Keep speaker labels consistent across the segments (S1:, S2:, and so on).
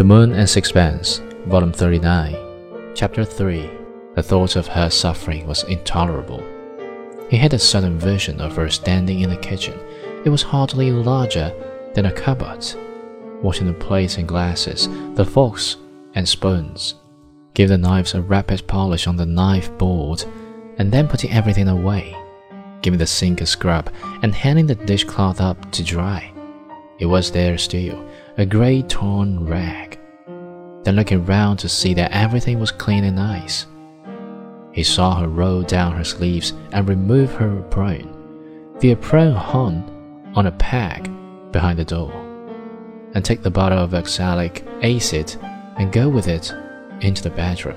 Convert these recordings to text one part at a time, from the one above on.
S1: The Moon and Sixpence, Volume 39, Chapter 3. The thought of her suffering was intolerable. He had a sudden vision of her standing in the kitchen. It was hardly larger than a cupboard, washing the plates and glasses, the forks and spoons, give the knives a rapid polish on the knife board, and then putting everything away, giving the sink a scrub, and hanging the dishcloth up to dry. It was there still, a grey torn rag. Then looking round to see that everything was clean and nice. He saw her roll down her sleeves and remove her apron. The apron hung on a peg behind the door, and take the bottle of oxalic acid and go with it into the bedroom.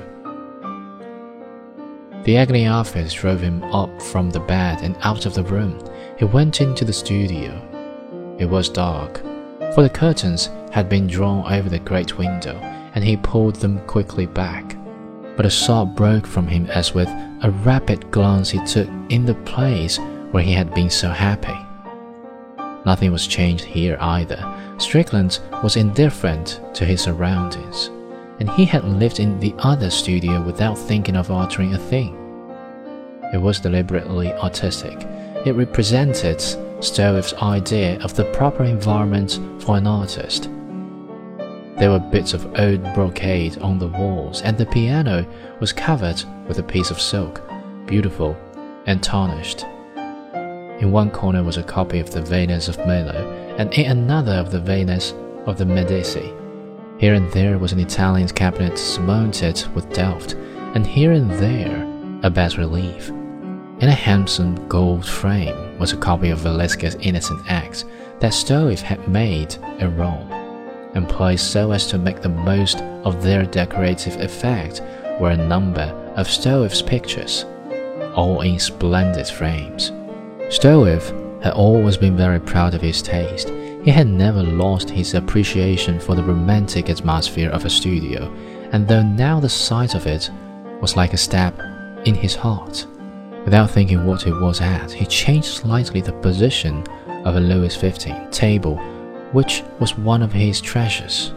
S1: The agony of drove him up from the bed and out of the room. He went into the studio. It was dark, for the curtains had been drawn over the great window, and he pulled them quickly back. But a sob broke from him as with a rapid glance he took in the place where he had been so happy. Nothing was changed here either. Strickland was indifferent to his surroundings, and he had lived in the other studio without thinking of altering a thing. It was deliberately artistic. It represented Stroeve's idea of the proper environment for an artist. There were bits of old brocade on the walls, and the piano was covered with a piece of silk, beautiful and tarnished. In one corner was a copy of the Venus of Milo, and in another of the Venus of the Medici. Here and there was an Italian cabinet surmounted with Delft, and here and there a bas relief. In a handsome gold frame was a copy of Velasquez's Innocent X that Stroeve had made in Rome, and placed so as to make the most of their decorative effect were a number of Stroeve's pictures, all in splendid frames. Stroeve had always been very proud of his taste. He had never lost his appreciation for the romantic atmosphere of a studio, and though now the sight of it was like a stab in his heart, Without thinking what it was at, he changed slightly the position of a Louis XV table, which was one of his treasures.